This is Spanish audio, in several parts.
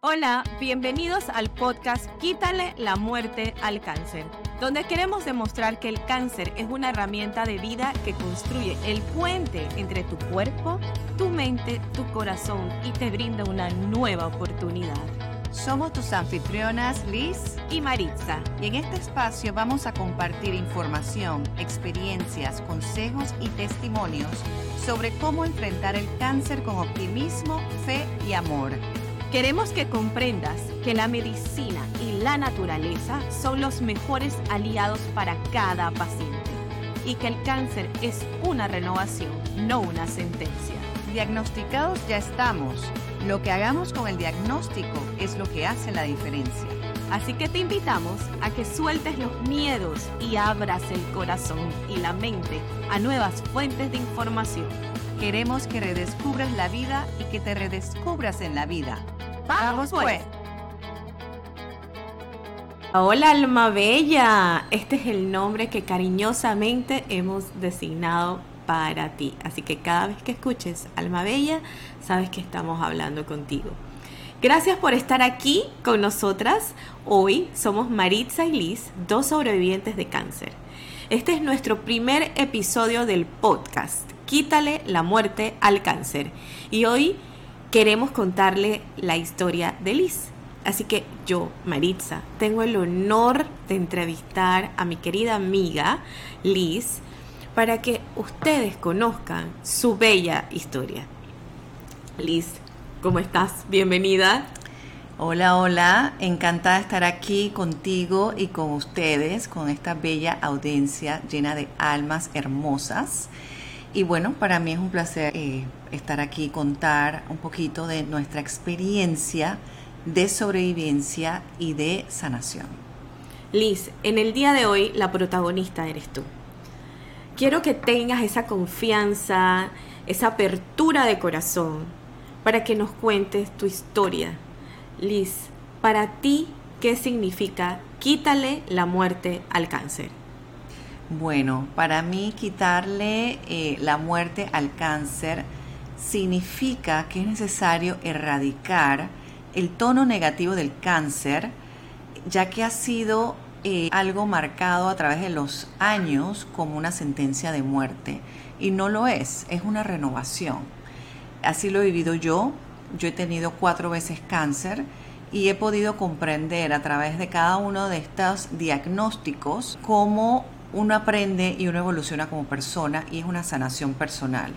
Hola, bienvenidos al podcast Quítale la muerte al cáncer, donde queremos demostrar que el cáncer es una herramienta de vida que construye el puente entre tu cuerpo, tu mente, tu corazón y te brinda una nueva oportunidad. Somos tus anfitrionas Liz y Maritza. Y en este espacio vamos a compartir información, experiencias, consejos y testimonios sobre cómo enfrentar el cáncer con optimismo, fe y amor. Queremos que comprendas que la medicina y la naturaleza son los mejores aliados para cada paciente y que el cáncer es una renovación, no una sentencia. Diagnosticados ya estamos. Lo que hagamos con el diagnóstico es lo que hace la diferencia. Así que te invitamos a que sueltes los miedos y abras el corazón y la mente a nuevas fuentes de información. Queremos que redescubras la vida y que te redescubras en la vida. Vamos pues. Hola alma bella, este es el nombre que cariñosamente hemos designado para ti. Así que cada vez que escuches alma bella, sabes que estamos hablando contigo. Gracias por estar aquí con nosotras. Hoy somos Maritza y Liz, dos sobrevivientes de cáncer. Este es nuestro primer episodio del podcast. Quítale la muerte al cáncer. Y hoy queremos contarle la historia de Liz. Así que yo, Maritza, tengo el honor de entrevistar a mi querida amiga Liz para que ustedes conozcan su bella historia. Liz, ¿cómo estás? Bienvenida. Hola, hola, encantada de estar aquí contigo y con ustedes, con esta bella audiencia llena de almas hermosas. Y bueno, para mí es un placer eh, estar aquí contar un poquito de nuestra experiencia de sobrevivencia y de sanación. Liz, en el día de hoy la protagonista eres tú. Quiero que tengas esa confianza, esa apertura de corazón para que nos cuentes tu historia. Liz, para ti, ¿qué significa quítale la muerte al cáncer? Bueno, para mí quitarle eh, la muerte al cáncer significa que es necesario erradicar el tono negativo del cáncer, ya que ha sido eh, algo marcado a través de los años como una sentencia de muerte. Y no lo es, es una renovación. Así lo he vivido yo. Yo he tenido cuatro veces cáncer y he podido comprender a través de cada uno de estos diagnósticos cómo uno aprende y uno evoluciona como persona y es una sanación personal.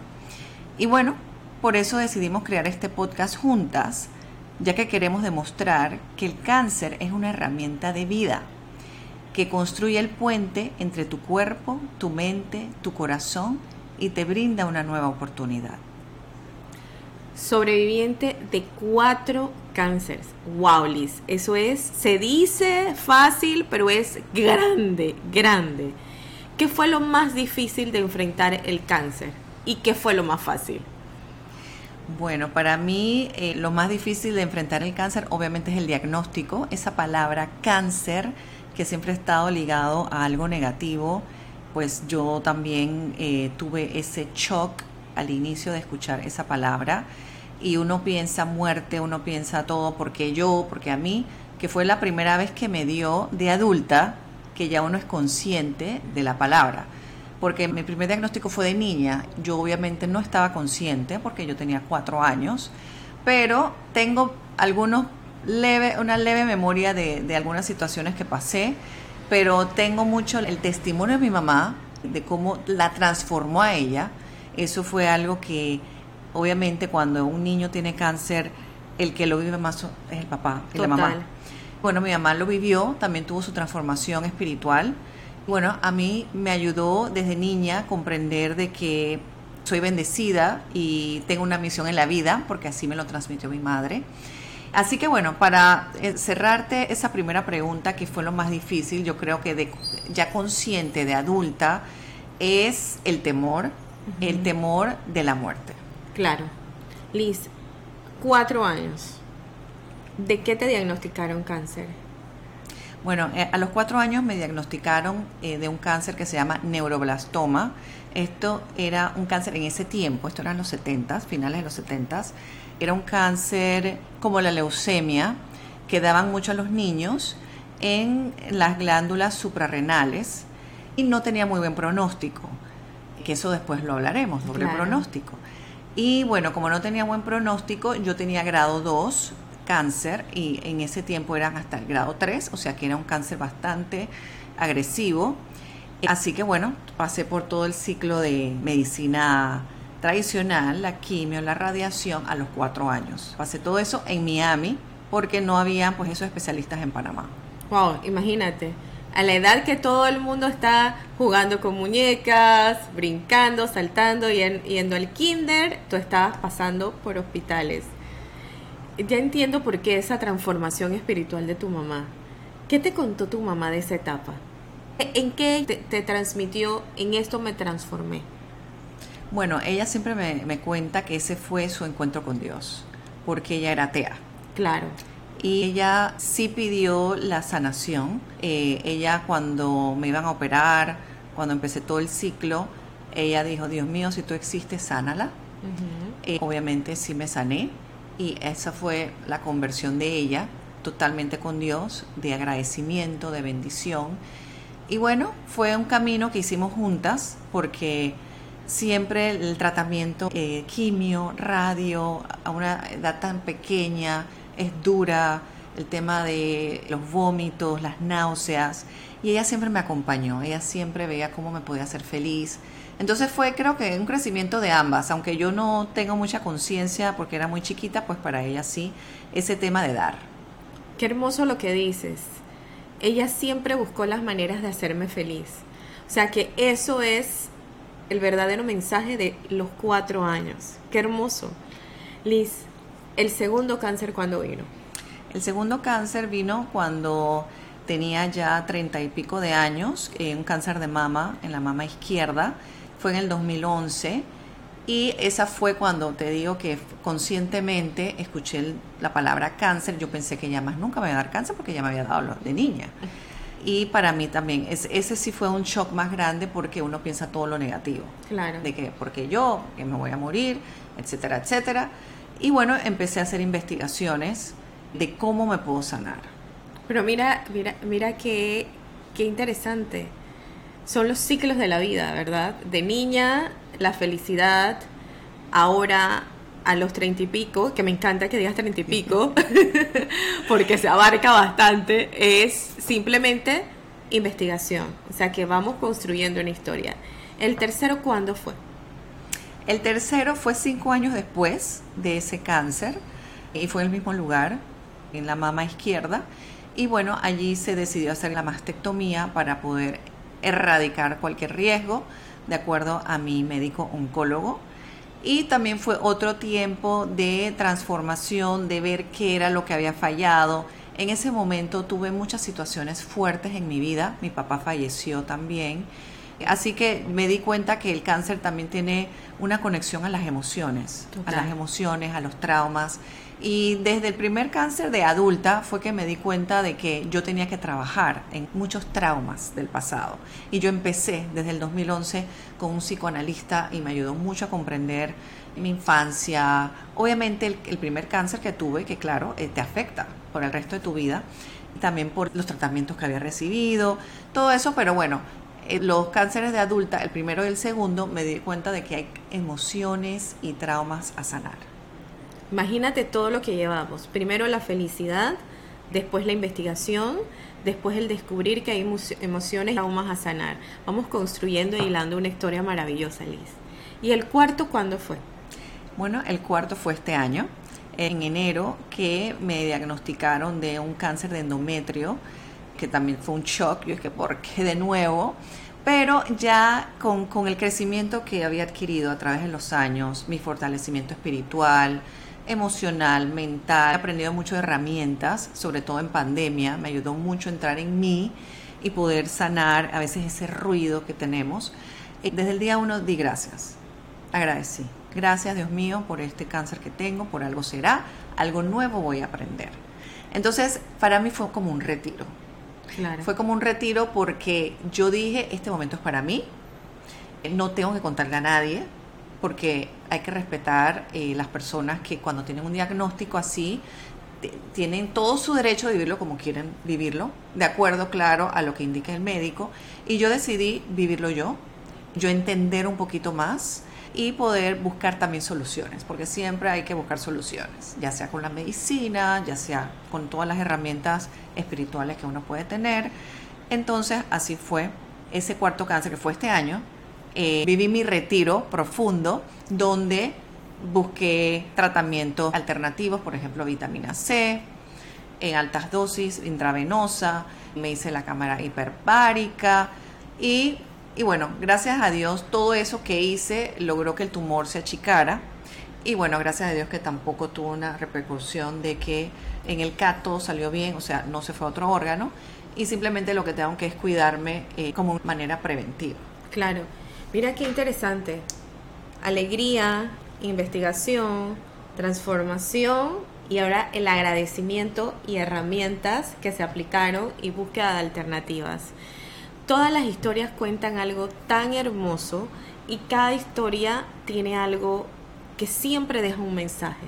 Y bueno, por eso decidimos crear este podcast juntas, ya que queremos demostrar que el cáncer es una herramienta de vida que construye el puente entre tu cuerpo, tu mente, tu corazón y te brinda una nueva oportunidad. Sobreviviente de cuatro cánceres. Wow, Liz. Eso es, se dice fácil, pero es grande, grande. ¿Qué fue lo más difícil de enfrentar el cáncer? ¿Y qué fue lo más fácil? Bueno, para mí eh, lo más difícil de enfrentar el cáncer obviamente es el diagnóstico. Esa palabra cáncer que siempre ha estado ligado a algo negativo, pues yo también eh, tuve ese shock al inicio de escuchar esa palabra y uno piensa muerte, uno piensa todo porque yo, porque a mí, que fue la primera vez que me dio de adulta, que ya uno es consciente de la palabra. Porque mi primer diagnóstico fue de niña, yo obviamente no estaba consciente porque yo tenía cuatro años, pero tengo algunos leve, una leve memoria de, de algunas situaciones que pasé, pero tengo mucho el testimonio de mi mamá, de cómo la transformó a ella. Eso fue algo que obviamente cuando un niño tiene cáncer, el que lo vive más es el papá y la mamá. Bueno, mi mamá lo vivió, también tuvo su transformación espiritual. Bueno, a mí me ayudó desde niña a comprender de que soy bendecida y tengo una misión en la vida, porque así me lo transmitió mi madre. Así que bueno, para eh, cerrarte esa primera pregunta, que fue lo más difícil, yo creo que de, ya consciente de adulta, es el temor, el temor de la muerte. Claro. Liz, cuatro años. ¿De qué te diagnosticaron cáncer? Bueno, eh, a los cuatro años me diagnosticaron eh, de un cáncer que se llama neuroblastoma. Esto era un cáncer en ese tiempo, esto era en los 70, finales de los 70, Era un cáncer como la leucemia, que daban mucho a los niños en las glándulas suprarrenales y no tenía muy buen pronóstico, que eso después lo hablaremos sobre el pronóstico. Y bueno, como no tenía buen pronóstico, yo tenía grado 2 cáncer y en ese tiempo eran hasta el grado 3, o sea que era un cáncer bastante agresivo. Así que bueno, pasé por todo el ciclo de medicina tradicional, la quimio, la radiación a los cuatro años. Pasé todo eso en Miami porque no había pues esos especialistas en Panamá. Wow, imagínate. A la edad que todo el mundo está jugando con muñecas, brincando, saltando, yendo al kinder, tú estabas pasando por hospitales. Ya entiendo por qué esa transformación espiritual de tu mamá. ¿Qué te contó tu mamá de esa etapa? ¿En qué te, transmitió, en esto me transformé? Bueno, ella siempre me, cuenta que ese fue su encuentro con Dios, porque ella era atea. Claro. Y ella sí pidió la sanación. Eh, ella cuando me iban a operar, cuando empecé todo el ciclo, ella dijo, Dios mío, si tú existes, sánala. Eh, obviamente sí me sané y esa fue la conversión de ella, totalmente con Dios, de agradecimiento, de bendición y bueno, fue un camino que hicimos juntas porque siempre el tratamiento eh, quimio, radio, a una edad tan pequeña, es dura, el tema de los vómitos, las náuseas, y ella siempre me acompañó, ella siempre veía cómo me podía hacer feliz. Entonces fue creo que un crecimiento de ambas, aunque yo no tengo mucha conciencia porque era muy chiquita, pues para ella sí, ese tema de dar. Qué hermoso lo que dices ella siempre buscó las maneras de hacerme feliz. O sea que eso es el verdadero mensaje de los cuatro años. Qué hermoso. Liz, el segundo cáncer cuando vino. El segundo cáncer vino cuando tenía ya treinta y pico de años, eh, un cáncer de mama en la mama izquierda. Fue en el 2011 y esa fue cuando te digo que conscientemente escuché la palabra cáncer. Yo pensé que ya más nunca me iba a dar cáncer porque ya me había dado de niña. Y para mí también, ese sí fue un shock más grande porque uno piensa todo lo negativo. Claro. De que porque yo, que me voy a morir, etcétera, etcétera. Y bueno, empecé a hacer investigaciones de cómo me puedo sanar. Pero mira, mira, mira qué, qué interesante. Son los ciclos de la vida, ¿verdad? De niña la felicidad ahora a los treinta y pico, que me encanta que digas treinta y pico, porque se abarca bastante, es simplemente investigación. O sea que vamos construyendo una historia. ¿El tercero cuándo fue? El tercero fue cinco años después de ese cáncer y fue en el mismo lugar, en la mama izquierda. Y bueno, allí se decidió hacer la mastectomía para poder erradicar cualquier riesgo de acuerdo a mi médico oncólogo. Y también fue otro tiempo de transformación, de ver qué era lo que había fallado. En ese momento tuve muchas situaciones fuertes en mi vida. Mi papá falleció también. Así que me di cuenta que el cáncer también tiene una conexión a las emociones, a las emociones, a los traumas. Y desde el primer cáncer de adulta fue que me di cuenta de que yo tenía que trabajar en muchos traumas del pasado. Y yo empecé desde el 2011 con un psicoanalista y me ayudó mucho a comprender mi infancia. Obviamente el, primer cáncer que tuve, que claro, eh, te afecta por el resto de tu vida. Y también por los tratamientos que había recibido, todo eso, pero bueno, los cánceres de adulta, el primero y el segundo, me di cuenta de que hay emociones y traumas a sanar. Imagínate todo lo que llevamos. Primero la felicidad, después la investigación, después el descubrir que hay emociones y traumas a sanar. Vamos construyendo y hilando una historia maravillosa, Liz. ¿Y el cuarto cuándo fue? Bueno, el cuarto fue este año, en enero, que me diagnosticaron de un cáncer de endometrio, que también fue un shock. Yo es que, ¿por qué de nuevo? Pero ya con, con el crecimiento que había adquirido a través de los años, mi fortalecimiento espiritual, emocional, mental. He aprendido muchas herramientas, sobre todo en pandemia. Me ayudó mucho a entrar en mí y poder sanar a veces ese ruido que tenemos. Eh, desde el día uno di gracias, agradecí. Gracias Dios mío por este cáncer que tengo, por algo será, algo nuevo voy a aprender. Entonces, para mí fue como un retiro. Fue como un retiro porque yo dije, este momento es para mí, no tengo que contarle a nadie, porque hay que respetar eh, las personas que cuando tienen un diagnóstico así, tienen todo su derecho de vivirlo como quieren vivirlo, de acuerdo, claro, a lo que indica el médico. Y yo decidí vivirlo yo, yo entender un poquito más y poder buscar también soluciones, porque siempre hay que buscar soluciones, ya sea con la medicina, ya sea con todas las herramientas espirituales que uno puede tener. Entonces, así fue ese cuarto cáncer que fue este año. Eh, viví mi retiro profundo donde busqué tratamientos alternativos, por ejemplo, vitamina C en altas dosis intravenosa, me hice la cámara hiperbárica y y bueno, gracias a Dios, todo eso que hice logró que el tumor se achicara. Y bueno, gracias a Dios que tampoco tuvo una repercusión de que en el CAT todo salió bien, o sea, no se fue a otro órgano. Y simplemente lo que tengo que es cuidarme eh, como manera preventiva. Claro. Mira qué interesante. Alegría, investigación, transformación y ahora el agradecimiento y herramientas que se aplicaron y búsqueda de alternativas. Todas las historias cuentan algo tan hermoso y cada historia tiene algo que siempre deja un mensaje.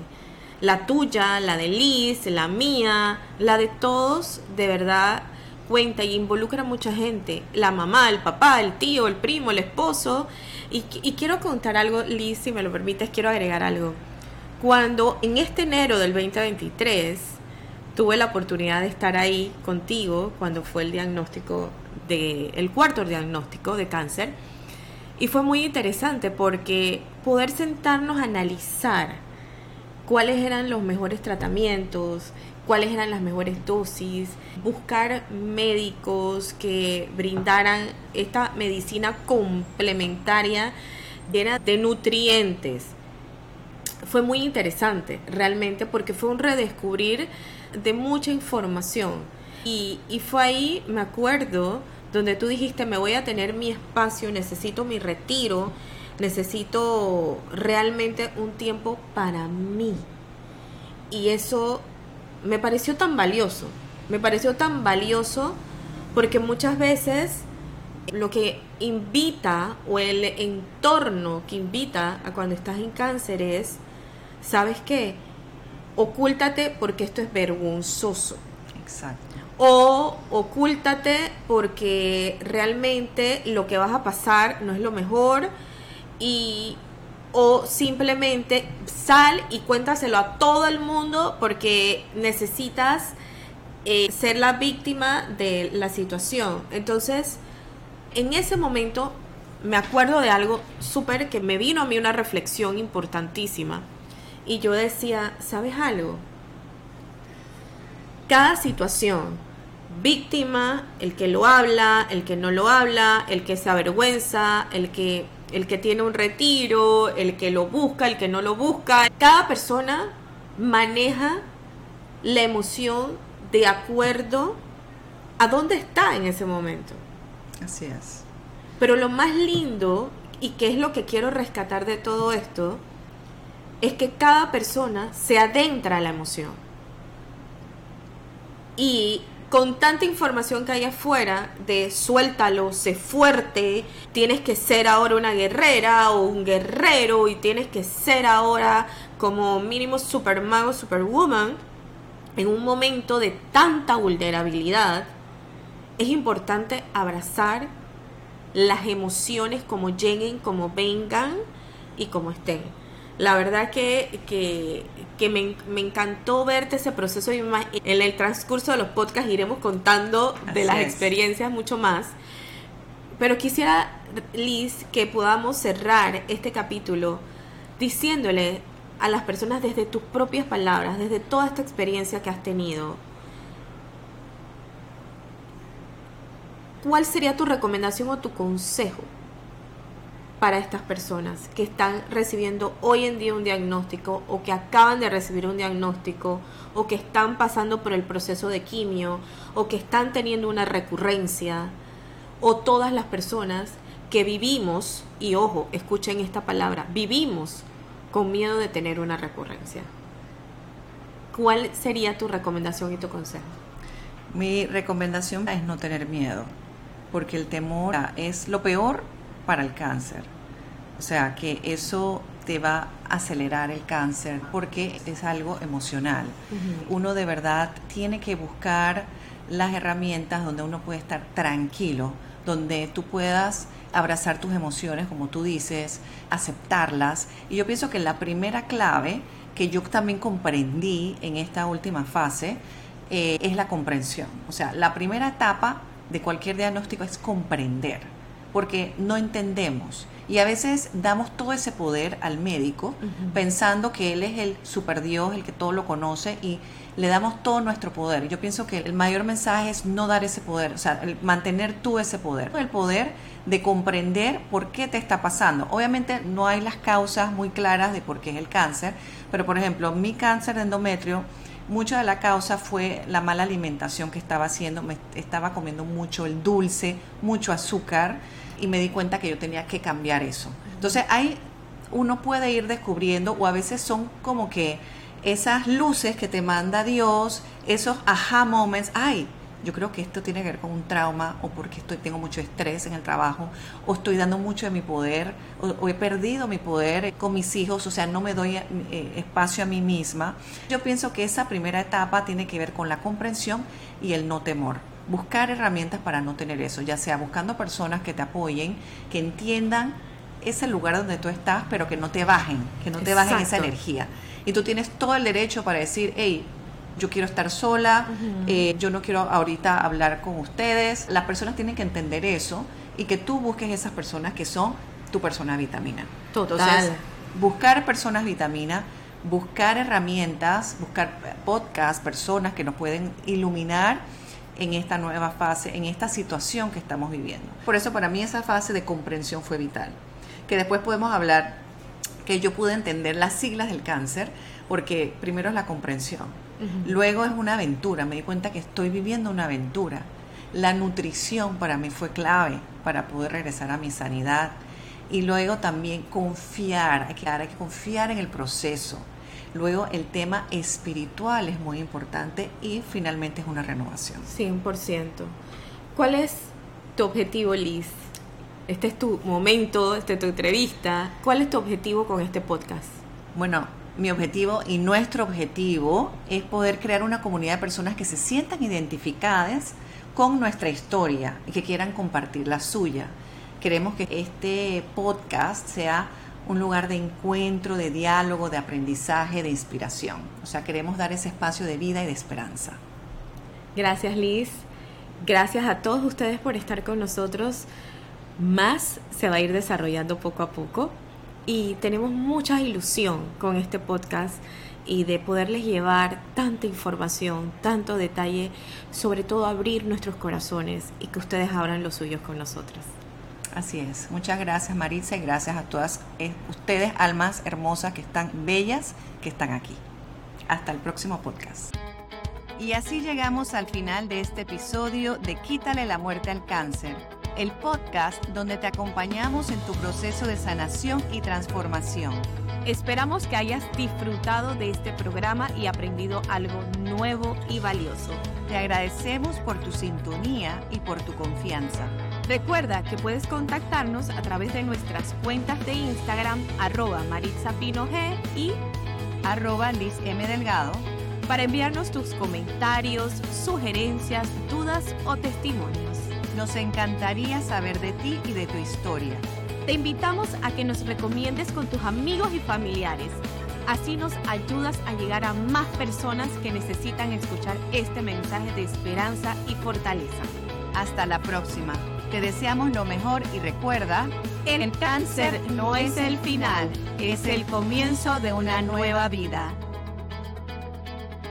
La tuya, la de Liz, la mía, la de todos, de verdad cuenta y involucra a mucha gente. La mamá, el papá, el tío, el primo, el esposo. Y, y quiero contar algo, Liz, si me lo permites, quiero agregar algo. Cuando en este enero del 2023 tuve la oportunidad de estar ahí contigo cuando fue el diagnóstico del cuarto diagnóstico de cáncer. Y fue muy interesante porque poder sentarnos a analizar cuáles eran los mejores tratamientos, cuáles eran las mejores dosis, buscar médicos que brindaran esta medicina complementaria llena de nutrientes. Fue muy interesante realmente porque fue un redescubrir de mucha información. Y, fue ahí, me acuerdo, donde tú dijiste, me voy a tener mi espacio, necesito mi retiro, necesito realmente un tiempo para mí. Y eso me pareció tan valioso, me pareció tan valioso porque muchas veces lo que invita o el entorno que invita a cuando estás en cáncer es, ¿sabes qué? Ocúltate porque esto es vergonzoso. Exacto o ocúltate porque realmente lo que vas a pasar no es lo mejor y o simplemente sal y cuéntaselo a todo el mundo porque necesitas eh, ser la víctima de la situación. Entonces, en ese momento me acuerdo de algo súper que me vino a mí una reflexión importantísima. Y yo decía, ¿sabes algo? Cada situación víctima, el que lo habla, el que no lo habla, el que se avergüenza, el que, el que tiene un retiro, el que lo busca, el que no lo busca. Cada persona maneja la emoción de acuerdo a dónde está en ese momento. Así es. Pero lo más lindo, y que es lo que quiero rescatar de todo esto, es que cada persona se adentra a la emoción. Y con tanta información que hay afuera de suéltalo, sé fuerte, tienes que ser ahora una guerrera o un guerrero y tienes que ser ahora como mínimo superman superwoman, en un momento de tanta vulnerabilidad, es importante abrazar las emociones como lleguen, como vengan y como estén. La verdad que, que, me, me, encantó verte ese proceso y en el transcurso de los podcasts iremos contando de las experiencias mucho más. Pero quisiera, Liz, que podamos cerrar este capítulo diciéndole a las personas desde tus propias palabras, desde toda esta experiencia que has tenido, ¿cuál sería tu recomendación o tu consejo para estas personas que están recibiendo hoy en día un diagnóstico o que acaban de recibir un diagnóstico o que están pasando por el proceso de quimio o que están teniendo una recurrencia o todas las personas que vivimos, y ojo, escuchen esta palabra, vivimos con miedo de tener una recurrencia. ¿Cuál sería tu recomendación y tu consejo? Mi recomendación es no tener miedo, porque el temor es lo peor para el cáncer O sea, que eso te va a acelerar el cáncer porque es algo emocional. Uno de verdad tiene que buscar las herramientas donde uno puede estar tranquilo, donde tú puedas abrazar tus emociones, como tú dices, aceptarlas. Y yo pienso que la primera clave que yo también comprendí en esta última fase eh, es la comprensión. O sea, la primera etapa de cualquier diagnóstico es comprender, porque no entendemos. Y a veces damos todo ese poder al médico pensando que él es el super Dios, el que todo lo conoce y le damos todo nuestro poder. Yo pienso que el mayor mensaje es no dar ese poder, o sea, mantener tú ese poder. El poder de comprender por qué te está pasando. Obviamente no hay las causas muy claras de por qué es el cáncer, pero por ejemplo, mi cáncer de endometrio, mucha de la causa fue la mala alimentación que estaba haciendo, me estaba comiendo mucho el dulce, mucho azúcar y me di cuenta que yo tenía que cambiar eso. Entonces, hay uno puede ir descubriendo o a veces son como que esas luces que te manda Dios, esos aha moments, ay, yo creo que esto tiene que ver con un trauma o porque estoy, tengo mucho estrés en el trabajo o estoy dando mucho de mi poder o, he perdido mi poder con mis hijos, o sea, no me doy eh, espacio a mí misma. Yo pienso que esa primera etapa tiene que ver con la comprensión y el no temor. Buscar herramientas para no tener eso, ya sea buscando personas que te apoyen, que entiendan ese lugar donde tú estás, pero que no te bajen, que no te bajen esa energía. Y tú tienes todo el derecho para decir, hey, yo quiero estar sola, eh, yo no quiero ahorita hablar con ustedes. Las personas tienen que entender eso y que tú busques esas personas que son tu persona vitamina. Total. Entonces, buscar personas vitamina, buscar herramientas, buscar podcasts, personas que nos pueden iluminar en esta nueva fase, en esta situación que estamos viviendo. Por eso para mí esa fase de comprensión fue vital. Que después podemos hablar que yo pude entender las siglas del cáncer, porque primero es la comprensión, luego es una aventura, me di cuenta que estoy viviendo una aventura. La nutrición para mí fue clave para poder regresar a mi sanidad y luego también confiar, hay que, hay que confiar en el proceso. Luego el tema espiritual es muy importante y finalmente es una renovación. 100%. ¿Cuál es tu objetivo, Liz? Este es tu momento, esta es tu entrevista. ¿Cuál es tu objetivo con este podcast? Bueno, mi objetivo y nuestro objetivo es poder crear una comunidad de personas que se sientan identificadas con nuestra historia y que quieran compartir la suya. Queremos que este podcast sea un lugar de encuentro, de diálogo, de aprendizaje, de inspiración. O sea, queremos dar ese espacio de vida y de esperanza. Gracias Liz. Gracias a todos ustedes por estar con nosotros. Más se va a ir desarrollando poco a poco y tenemos mucha ilusión con este podcast y de poderles llevar tanta información, tanto detalle, sobre todo abrir nuestros corazones y que ustedes abran los suyos con nosotras. Así es. Muchas gracias Maritza y gracias a todas eh, ustedes, almas hermosas que están bellas, que están aquí. Hasta el próximo podcast. Y así llegamos al final de este episodio de Quítale la muerte al cáncer el podcast donde te acompañamos en tu proceso de sanación y transformación. Esperamos que hayas disfrutado de este programa y aprendido algo nuevo y valioso. Te agradecemos por tu sintonía y por tu confianza. Recuerda que puedes contactarnos a través de nuestras cuentas de Instagram arroba maritzapinog y arroba Liz M. Delgado para enviarnos tus comentarios, sugerencias, dudas o testimonios. Nos encantaría saber de ti y de tu historia. Te invitamos a que nos recomiendes con tus amigos y familiares. Así nos ayudas a llegar a más personas que necesitan escuchar este mensaje de esperanza y fortaleza. Hasta la próxima. Te deseamos lo mejor y recuerda, el cáncer no es el final, es el comienzo de una nueva vida.